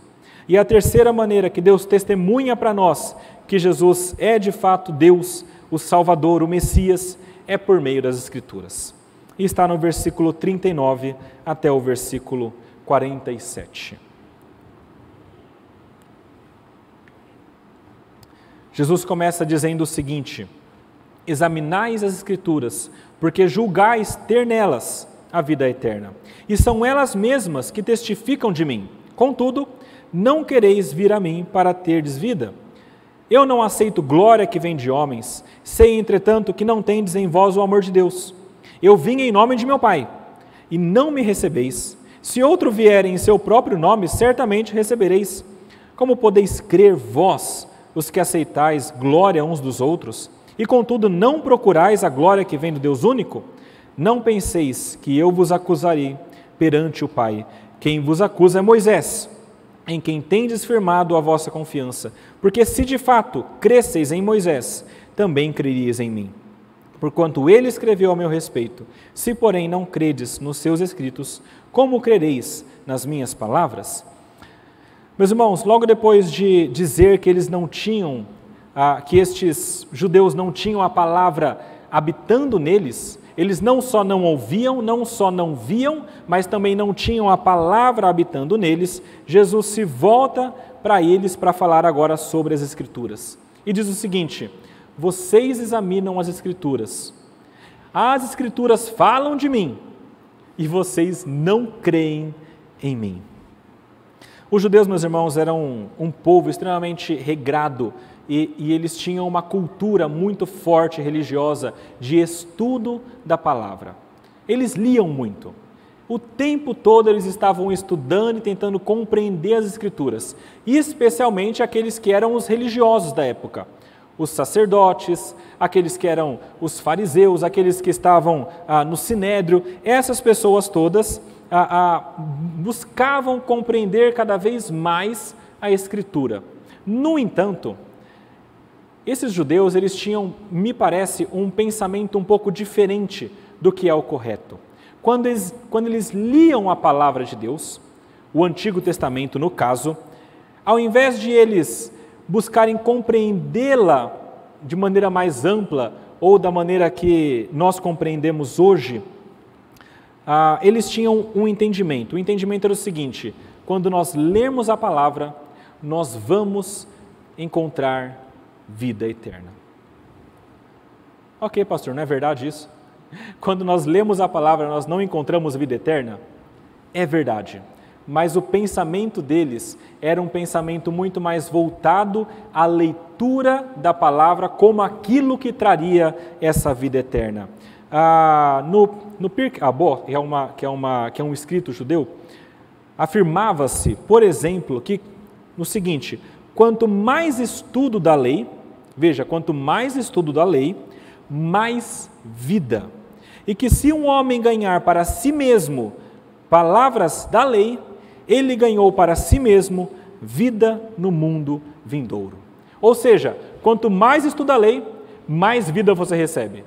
Speaker 1: E a terceira maneira que Deus testemunha para nós que Jesus é de fato Deus, o Salvador, o Messias, é por meio das Escrituras. E está no versículo 39 até o versículo 47. Jesus começa dizendo o seguinte: Examinais as Escrituras, porque julgais ter nelas a vida eterna. E são elas mesmas que testificam de mim. Contudo, não quereis vir a mim para terdes vida. Eu não aceito glória que vem de homens, sei, entretanto, que não tendes em vós o amor de Deus. Eu vim em nome de meu Pai, e não me recebeis. Se outro vier em seu próprio nome, certamente recebereis. Como podeis crer vós, os que aceitais glória uns dos outros, e contudo não procurais a glória que vem do Deus único? Não penseis que eu vos acusarei perante o Pai. Quem vos acusa é Moisés, em quem tendes firmado a vossa confiança. Porque se de fato cresceis em Moisés, também creríeis em mim. Porquanto ele escreveu a meu respeito. Se, porém, não credes nos seus escritos, como crereis nas minhas palavras? Meus irmãos, logo depois de dizer que eles não tinham, ah, que estes judeus não tinham a palavra habitando neles, eles não só não ouviam, não só não viam, mas também não tinham a palavra habitando neles. Jesus se volta para eles para falar agora sobre as Escrituras. E diz o seguinte: Vocês examinam as Escrituras. As Escrituras falam de mim e vocês não creem em mim. Os judeus, meus irmãos, eram um, povo extremamente regrado e, e, eles tinham uma cultura muito forte religiosa de estudo da palavra. Eles liam muito. O tempo todo eles estavam estudando e tentando compreender as Escrituras, e especialmente aqueles que eram os religiosos da época, os sacerdotes, aqueles que eram os fariseus, aqueles que estavam ah, no sinédrio, essas pessoas todas ah, ah, buscavam compreender cada vez mais a Escritura. No entanto, esses judeus, eles tinham, me parece, um pensamento um pouco diferente do que é o correto. Quando eles, quando eles liam a palavra de Deus, o Antigo Testamento no caso, ao invés de eles buscarem compreendê-la de maneira mais ampla ou da maneira que nós compreendemos hoje, ah, eles tinham um entendimento. O entendimento era o seguinte: quando nós lermos a palavra, nós vamos encontrar vida eterna. Ok, pastor, não é verdade isso? Quando nós lemos a palavra, nós não encontramos vida eterna? É verdade. Mas o pensamento deles era um pensamento muito mais voltado à leitura da palavra como aquilo que traria essa vida eterna. Ah, no, no Pirkei Avot, que é, uma, que, é uma, que é um escrito judeu, afirmava-se, por exemplo, que no seguinte: quanto mais estudo da lei, veja, quanto mais estudo da lei, mais vida. E que se um homem ganhar para si mesmo palavras da lei, ele ganhou para si mesmo vida no mundo vindouro. Ou seja, quanto mais estuda a lei, mais vida você recebe.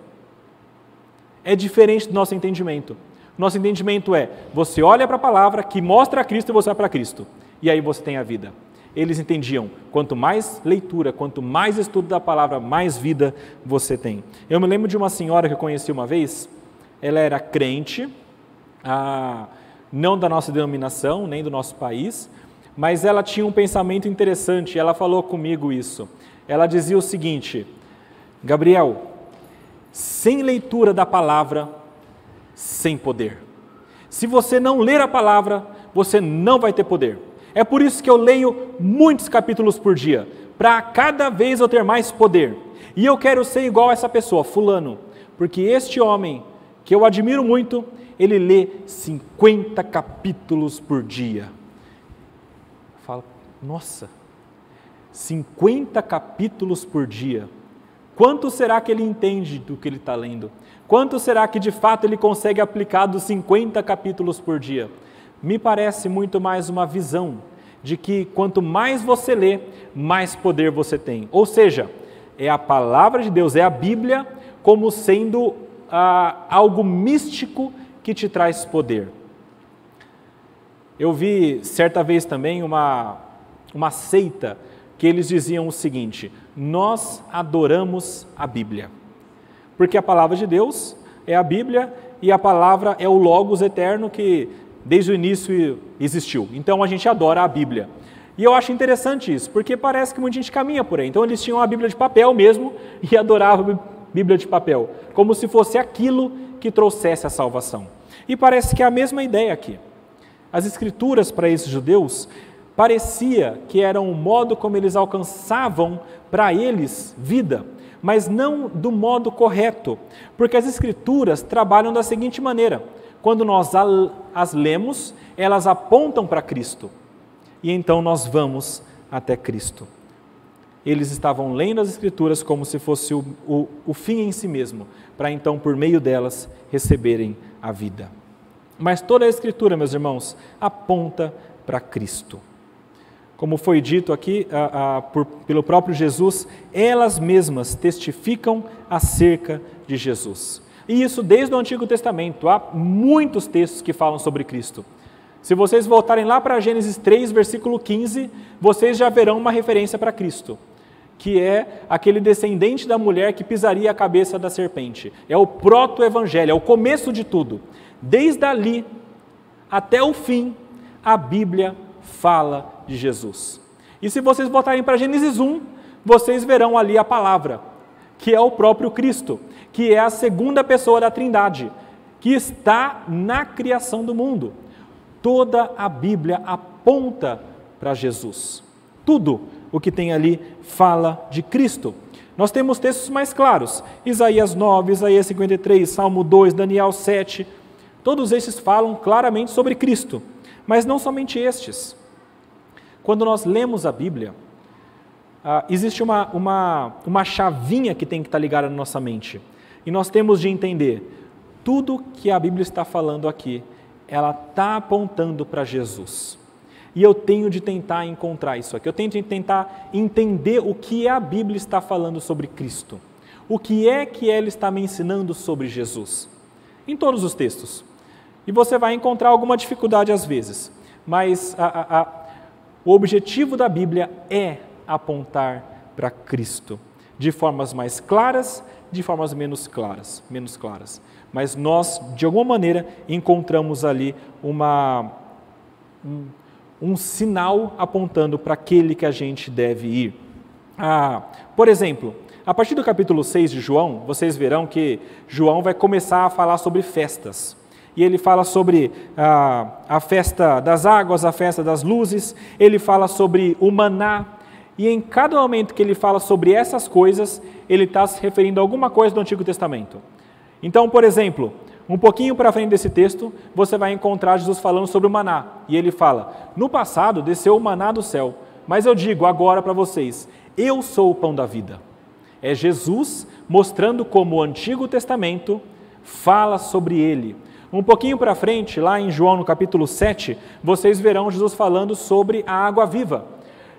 Speaker 1: É diferente do nosso entendimento. Nosso entendimento é: você olha para a palavra que mostra a Cristo e você vai para Cristo. E aí você tem a vida. Eles entendiam: quanto mais leitura, quanto mais estudo da palavra, mais vida você tem. Eu me lembro de uma senhora que eu conheci uma vez. Ela era crente, ah, não da nossa denominação, nem do nosso país, mas ela tinha um pensamento interessante. Ela falou comigo isso. Ela dizia o seguinte: Gabriel, sem leitura da palavra, sem poder. Se você não ler a palavra, você não vai ter poder. É por isso que eu leio muitos capítulos por dia, para cada vez eu ter mais poder. E eu quero ser igual a essa pessoa, Fulano, porque este homem, que eu admiro muito, ele lê 50 capítulos por dia. Fala, nossa, 50 capítulos por dia. Quanto será que ele entende do que ele está lendo? Quanto será que de fato ele consegue aplicar dos 50 capítulos por dia? Me parece muito mais uma visão de que quanto mais você lê, mais poder você tem. Ou seja, é a palavra de Deus, é a Bíblia, como sendo ah, algo místico que te traz poder. Eu vi certa vez também uma, uma seita que eles diziam o seguinte: nós adoramos a Bíblia. Porque a palavra de Deus é a Bíblia e a palavra é o Logos eterno que desde o início existiu. Então a gente adora a Bíblia. E eu acho interessante isso, porque parece que muita gente caminha por aí. Então eles tinham a Bíblia de papel mesmo e adoravam a Bíblia de papel, como se fosse aquilo que trouxesse a salvação. E parece que é a mesma ideia aqui. As escrituras para esses judeus parecia que eram o modo como eles alcançavam para eles vida mas não do modo correto, porque as Escrituras trabalham da seguinte maneira: quando nós as lemos, elas apontam para Cristo, e então nós vamos até Cristo. Eles estavam lendo as Escrituras como se fosse o, o, o fim em si mesmo, para então, por meio delas, receberem a vida. Mas toda a Escritura, meus irmãos, aponta para Cristo como foi dito aqui a, a, por, pelo próprio Jesus, elas mesmas testificam acerca de Jesus. E isso desde o Antigo Testamento, há muitos textos que falam sobre Cristo. Se vocês voltarem lá para Gênesis 3, versículo 15, vocês já verão uma referência para Cristo, que é aquele descendente da mulher que pisaria a cabeça da serpente. É o proto-evangelho, é o começo de tudo. Desde ali até o fim, a Bíblia fala de Jesus. E se vocês voltarem para Gênesis 1, vocês verão ali a palavra, que é o próprio Cristo, que é a segunda pessoa da Trindade, que está na criação do mundo. Toda a Bíblia aponta para Jesus. Tudo o que tem ali fala de Cristo. Nós temos textos mais claros: Isaías 9, Isaías 53, Salmo 2, Daniel 7. Todos esses falam claramente sobre Cristo, mas não somente estes. Quando nós lemos a Bíblia, ah, existe uma, uma, uma chavinha que tem que estar ligada na nossa mente. E nós temos de entender, tudo que a Bíblia está falando aqui, ela está apontando para Jesus. E eu tenho de tentar encontrar isso aqui. Eu tenho de tentar entender o que a Bíblia está falando sobre Cristo. O que é que ela está me ensinando sobre Jesus? Em todos os textos. E você vai encontrar alguma dificuldade às vezes. Mas a, a, a o objetivo da Bíblia é apontar para Cristo, de formas mais claras, de formas menos claras, menos claras. Mas nós, de alguma maneira, encontramos ali uma, um, um sinal apontando para aquele que a gente deve ir. Ah, por exemplo, a partir do capítulo 6 de João, vocês verão que João vai começar a falar sobre festas e ele fala sobre a, a festa das águas, a festa das luzes, ele fala sobre o maná, e em cada momento que ele fala sobre essas coisas, ele está se referindo a alguma coisa do Antigo Testamento. Então, por exemplo, um pouquinho para frente desse texto, você vai encontrar Jesus falando sobre o maná. E ele fala: No passado desceu o maná do céu, mas eu digo agora para vocês: eu sou o pão da vida. É Jesus mostrando como o Antigo Testamento fala sobre ele. Um pouquinho para frente, lá em João no capítulo 7, vocês verão Jesus falando sobre a água viva.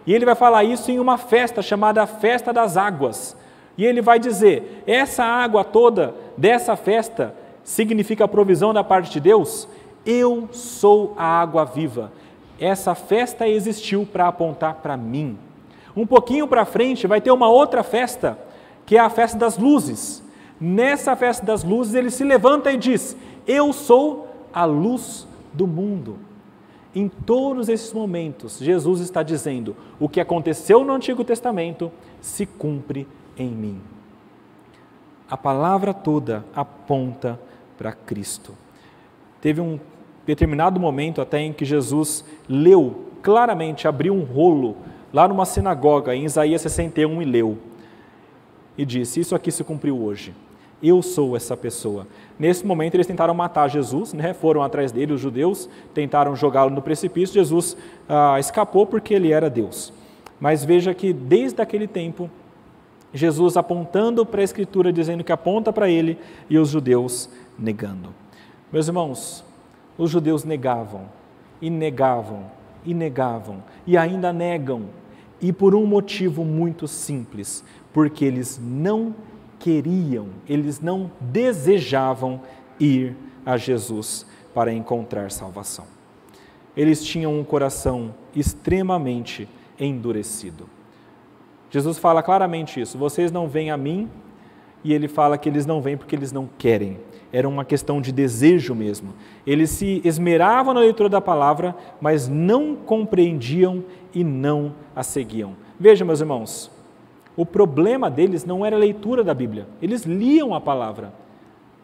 Speaker 1: E ele vai falar isso em uma festa chamada Festa das Águas. E ele vai dizer: essa água toda dessa festa significa a provisão da parte de Deus? Eu sou a água viva. Essa festa existiu para apontar para mim. Um pouquinho para frente vai ter uma outra festa, que é a festa das luzes. Nessa festa das luzes, ele se levanta e diz: Eu sou a luz do mundo. Em todos esses momentos, Jesus está dizendo: o que aconteceu no Antigo Testamento se cumpre em mim. A palavra toda aponta para Cristo. Teve um determinado momento até em que Jesus leu claramente, abriu um rolo lá numa sinagoga em Isaías 61 e leu e disse: Isso aqui se cumpriu hoje. Eu sou essa pessoa. Nesse momento eles tentaram matar Jesus, né? foram atrás dele, os judeus tentaram jogá-lo no precipício. Jesus ah, escapou porque ele era Deus. Mas veja que desde aquele tempo Jesus apontando para a Escritura, dizendo que aponta para ele, e os judeus negando. Meus irmãos, os judeus negavam, e negavam, e negavam, e ainda negam, e por um motivo muito simples: porque eles não queriam, eles não desejavam ir a Jesus para encontrar salvação. Eles tinham um coração extremamente endurecido. Jesus fala claramente isso: vocês não vêm a mim, e ele fala que eles não vêm porque eles não querem. Era uma questão de desejo mesmo. Eles se esmeravam na leitura da palavra, mas não compreendiam e não a seguiam. Veja, meus irmãos, o problema deles não era a leitura da Bíblia. Eles liam a palavra,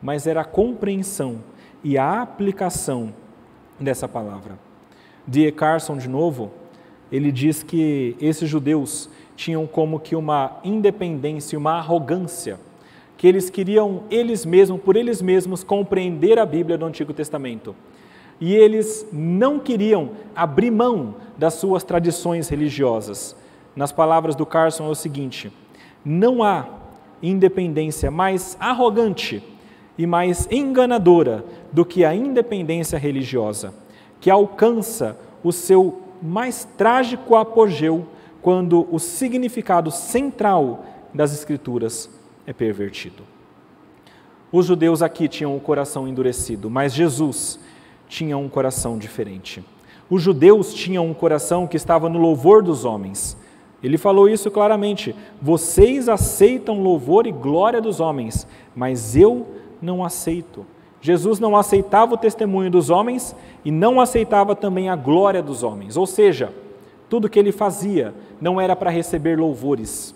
Speaker 1: mas era a compreensão e a aplicação dessa palavra. D. Carson, de novo, ele diz que esses judeus tinham como que uma independência, uma arrogância, que eles queriam eles mesmos, por eles mesmos, compreender a Bíblia do Antigo Testamento. E eles não queriam abrir mão das suas tradições religiosas. Nas palavras do Carson é o seguinte: não há independência mais arrogante e mais enganadora do que a independência religiosa, que alcança o seu mais trágico apogeu quando o significado central das Escrituras é pervertido. Os judeus aqui tinham o coração endurecido, mas Jesus tinha um coração diferente. Os judeus tinham um coração que estava no louvor dos homens. Ele falou isso claramente: vocês aceitam louvor e glória dos homens, mas eu não aceito. Jesus não aceitava o testemunho dos homens e não aceitava também a glória dos homens. Ou seja, tudo que ele fazia não era para receber louvores.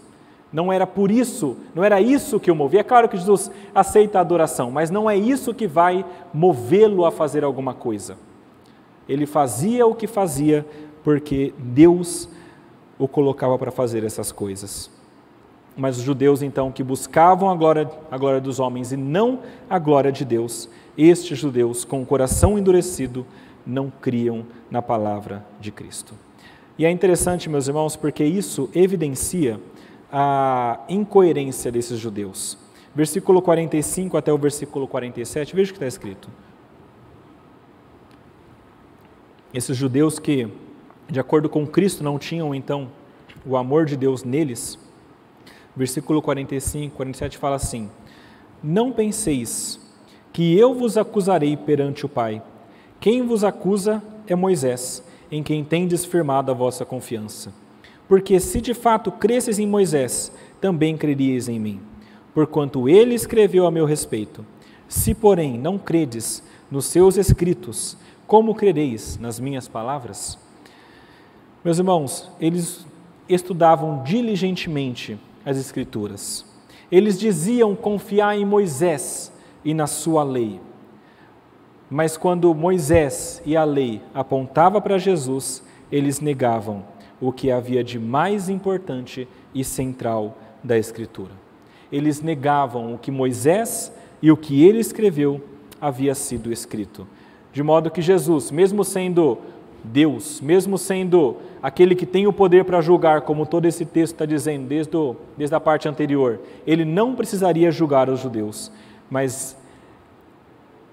Speaker 1: Não era por isso, não era isso que o movia. É claro que Jesus aceita a adoração, mas não é isso que vai movê-lo a fazer alguma coisa. Ele fazia o que fazia porque Deus o colocava para fazer essas coisas. Mas os judeus, então, que buscavam a glória, a glória dos homens e não a glória de Deus, estes judeus, com o coração endurecido, não criam na palavra de Cristo. E é interessante, meus irmãos, porque isso evidencia a incoerência desses judeus. Versículo 45 até o versículo 47, veja o que está escrito. Esses judeus que, de acordo com Cristo, não tinham então o amor de Deus neles, versículo 45, 47 fala assim: Não penseis que eu vos acusarei perante o Pai. Quem vos acusa é Moisés em quem tendes firmado a vossa confiança. Porque se de fato cresces em Moisés, também creríeis em mim, porquanto ele escreveu a meu respeito. Se, porém, não credes nos seus escritos, como crereis nas minhas palavras? Meus irmãos, eles estudavam diligentemente as Escrituras. Eles diziam confiar em Moisés e na sua lei. Mas quando Moisés e a lei apontava para Jesus, eles negavam o que havia de mais importante e central da Escritura. Eles negavam o que Moisés e o que ele escreveu havia sido escrito. De modo que Jesus, mesmo sendo Deus, mesmo sendo aquele que tem o poder para julgar, como todo esse texto está dizendo, desde, o, desde a parte anterior, ele não precisaria julgar os judeus, mas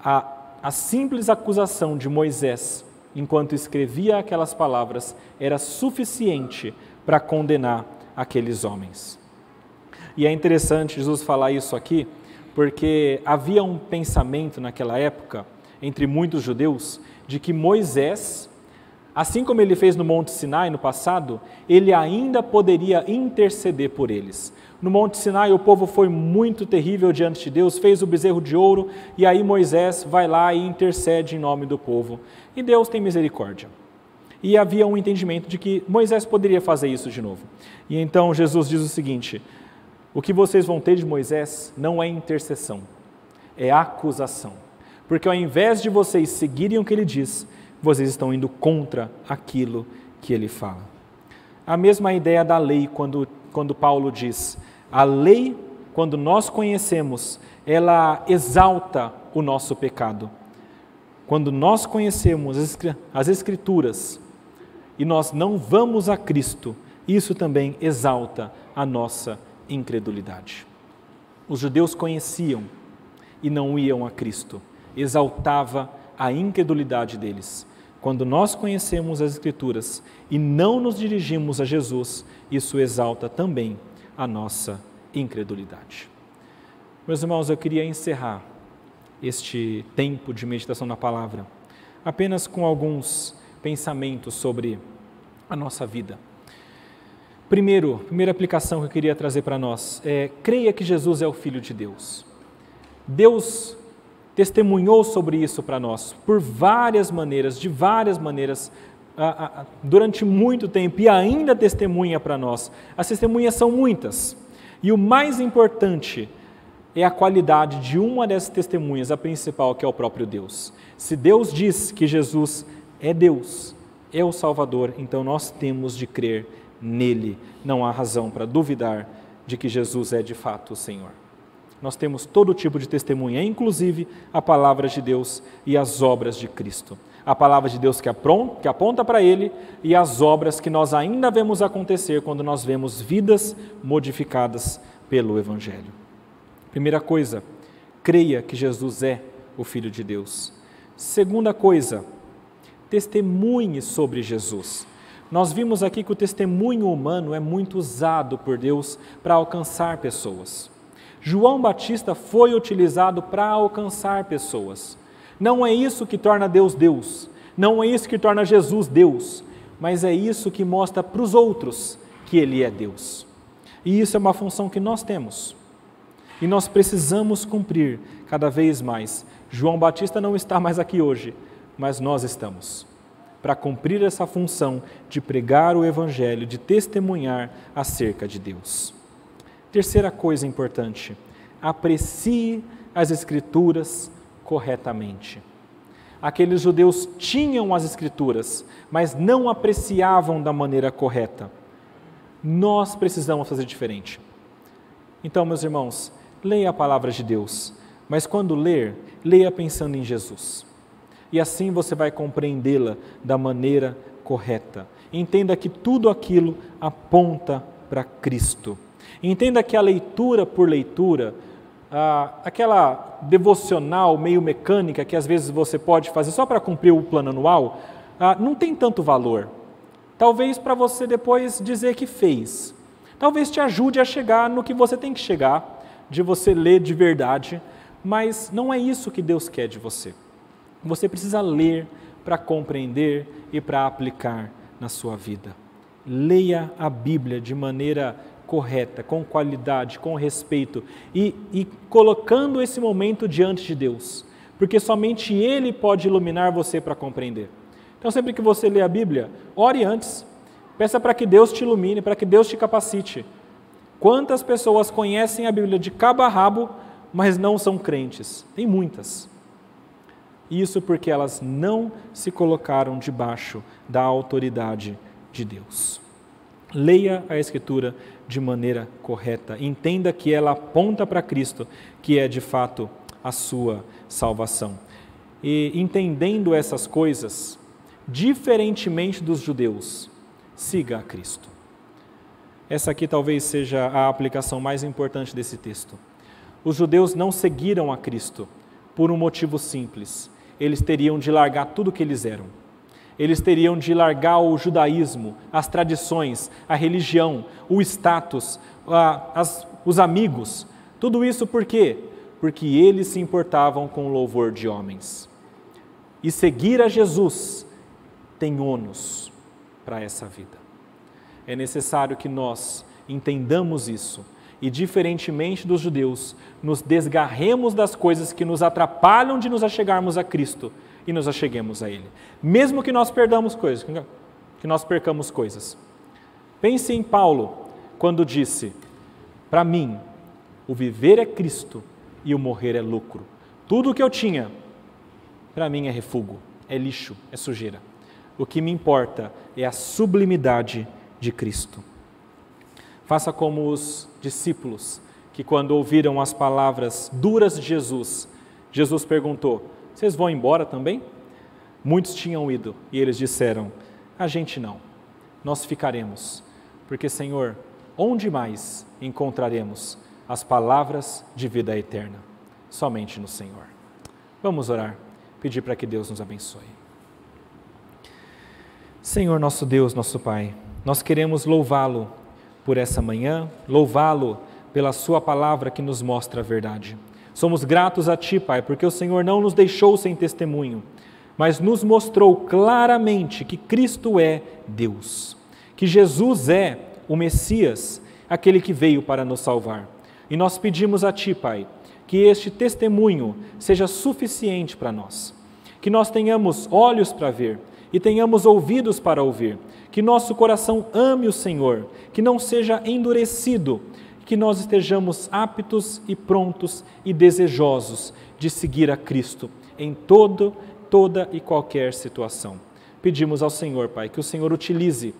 Speaker 1: a, a simples acusação de Moisés, enquanto escrevia aquelas palavras, era suficiente para condenar aqueles homens. E é interessante Jesus falar isso aqui, porque havia um pensamento naquela época, entre muitos judeus, de que Moisés Assim como ele fez no Monte Sinai no passado, ele ainda poderia interceder por eles. No Monte Sinai, o povo foi muito terrível diante de Deus, fez o bezerro de ouro, e aí Moisés vai lá e intercede em nome do povo. E Deus tem misericórdia. E havia um entendimento de que Moisés poderia fazer isso de novo. E então Jesus diz o seguinte: o que vocês vão ter de Moisés não é intercessão, é acusação. Porque ao invés de vocês seguirem o que ele diz, vocês estão indo contra aquilo que ele fala. A mesma ideia da lei, quando, quando Paulo diz: a lei, quando nós conhecemos, ela exalta o nosso pecado. Quando nós conhecemos as Escrituras e nós não vamos a Cristo, isso também exalta a nossa incredulidade. Os judeus conheciam e não iam a Cristo, exaltava a incredulidade deles. Quando nós conhecemos as Escrituras e não nos dirigimos a Jesus, isso exalta também a nossa incredulidade. Meus irmãos, eu queria encerrar este tempo de meditação na palavra apenas com alguns pensamentos sobre a nossa vida. Primeiro, primeira aplicação que eu queria trazer para nós é: creia que Jesus é o Filho de Deus. Deus testemunhou sobre isso para nós, por várias maneiras, de várias maneiras, durante muito tempo e ainda testemunha para nós. As testemunhas são muitas. E o mais importante é a qualidade de uma dessas testemunhas, a principal, que é o próprio Deus. Se Deus diz que Jesus é Deus, é o Salvador, então nós temos de crer nele. Não há razão para duvidar de que Jesus é de fato o Senhor. Nós temos todo tipo de testemunha, inclusive a palavra de Deus e as obras de Cristo. A palavra de Deus que aponta para Ele e as obras que nós ainda vemos acontecer quando nós vemos vidas modificadas pelo Evangelho. Primeira coisa, creia que Jesus é o Filho de Deus. Segunda coisa, testemunhe sobre Jesus. Nós vimos aqui que o testemunho humano é muito usado por Deus para alcançar pessoas. João Batista foi utilizado para alcançar pessoas. Não é isso que torna Deus Deus, não é isso que torna Jesus Deus, mas é isso que mostra para os outros que Ele é Deus. E isso é uma função que nós temos. E nós precisamos cumprir cada vez mais. João Batista não está mais aqui hoje, mas nós estamos. Para cumprir essa função de pregar o Evangelho, de testemunhar acerca de Deus. Terceira coisa importante, aprecie as Escrituras corretamente. Aqueles judeus tinham as Escrituras, mas não apreciavam da maneira correta. Nós precisamos fazer diferente. Então, meus irmãos, leia a palavra de Deus, mas quando ler, leia pensando em Jesus. E assim você vai compreendê-la da maneira correta. Entenda que tudo aquilo aponta para Cristo. Entenda que a leitura por leitura, aquela devocional meio mecânica que às vezes você pode fazer só para cumprir o plano anual, não tem tanto valor. Talvez para você depois dizer que fez. Talvez te ajude a chegar no que você tem que chegar, de você ler de verdade, mas não é isso que Deus quer de você. Você precisa ler para compreender e para aplicar na sua vida. Leia a Bíblia de maneira correta, com qualidade, com respeito e, e colocando esse momento diante de Deus, porque somente Ele pode iluminar você para compreender. Então, sempre que você lê a Bíblia, ore antes, peça para que Deus te ilumine, para que Deus te capacite. Quantas pessoas conhecem a Bíblia de cabo a rabo, mas não são crentes? Tem muitas. Isso porque elas não se colocaram debaixo da autoridade de Deus. Leia a Escritura de maneira correta. Entenda que ela aponta para Cristo, que é de fato a sua salvação. E entendendo essas coisas, diferentemente dos judeus, siga a Cristo. Essa aqui talvez seja a aplicação mais importante desse texto. Os judeus não seguiram a Cristo por um motivo simples. Eles teriam de largar tudo o que eles eram. Eles teriam de largar o judaísmo, as tradições, a religião, o status, a, as, os amigos. Tudo isso por quê? Porque eles se importavam com o louvor de homens. E seguir a Jesus tem ônus para essa vida. É necessário que nós entendamos isso e, diferentemente dos judeus, nos desgarremos das coisas que nos atrapalham de nos achegarmos a Cristo e nos acheguemos a Ele. Mesmo que nós perdamos coisas, que nós percamos coisas. Pense em Paulo, quando disse: Para mim, o viver é Cristo e o morrer é lucro. Tudo o que eu tinha, para mim é refúgio, é lixo, é sujeira. O que me importa é a sublimidade de Cristo. Faça como os discípulos que, quando ouviram as palavras duras de Jesus, Jesus perguntou: Vocês vão embora também? Muitos tinham ido e eles disseram: A gente não, nós ficaremos, porque, Senhor, onde mais encontraremos as palavras de vida eterna? Somente no Senhor. Vamos orar, pedir para que Deus nos abençoe. Senhor, nosso Deus, nosso Pai, nós queremos louvá-lo por essa manhã, louvá-lo pela Sua palavra que nos mostra a verdade. Somos gratos a Ti, Pai, porque o Senhor não nos deixou sem testemunho, mas nos mostrou claramente que Cristo é Deus, que Jesus é o Messias, aquele que veio para nos salvar. E nós pedimos a Ti, Pai, que este testemunho seja suficiente para nós, que nós tenhamos olhos para ver e tenhamos ouvidos para ouvir, que nosso coração ame o Senhor, que não seja endurecido, que nós estejamos aptos e prontos e desejosos de seguir a Cristo em todo, toda e qualquer situação. Pedimos ao Senhor, Pai, que o Senhor utilize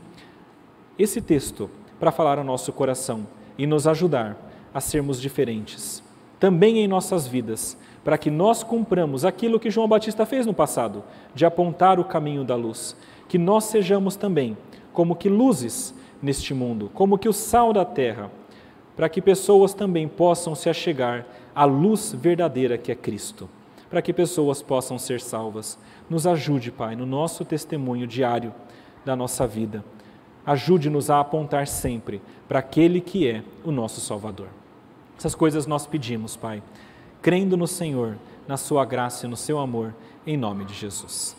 Speaker 1: esse texto para falar ao nosso coração e nos ajudar a sermos diferentes, também em nossas vidas, para que nós cumpramos aquilo que João Batista fez no passado, de apontar o caminho da luz que nós sejamos também como que luzes neste mundo, como que o sal da terra, para que pessoas também possam se achegar à luz verdadeira que é Cristo, para que pessoas possam ser salvas. Nos ajude, Pai, no nosso testemunho diário da nossa vida. Ajude-nos a apontar sempre para aquele que é o nosso Salvador. Essas coisas nós pedimos, Pai, crendo no Senhor, na Sua graça e no Seu amor, em nome de Jesus.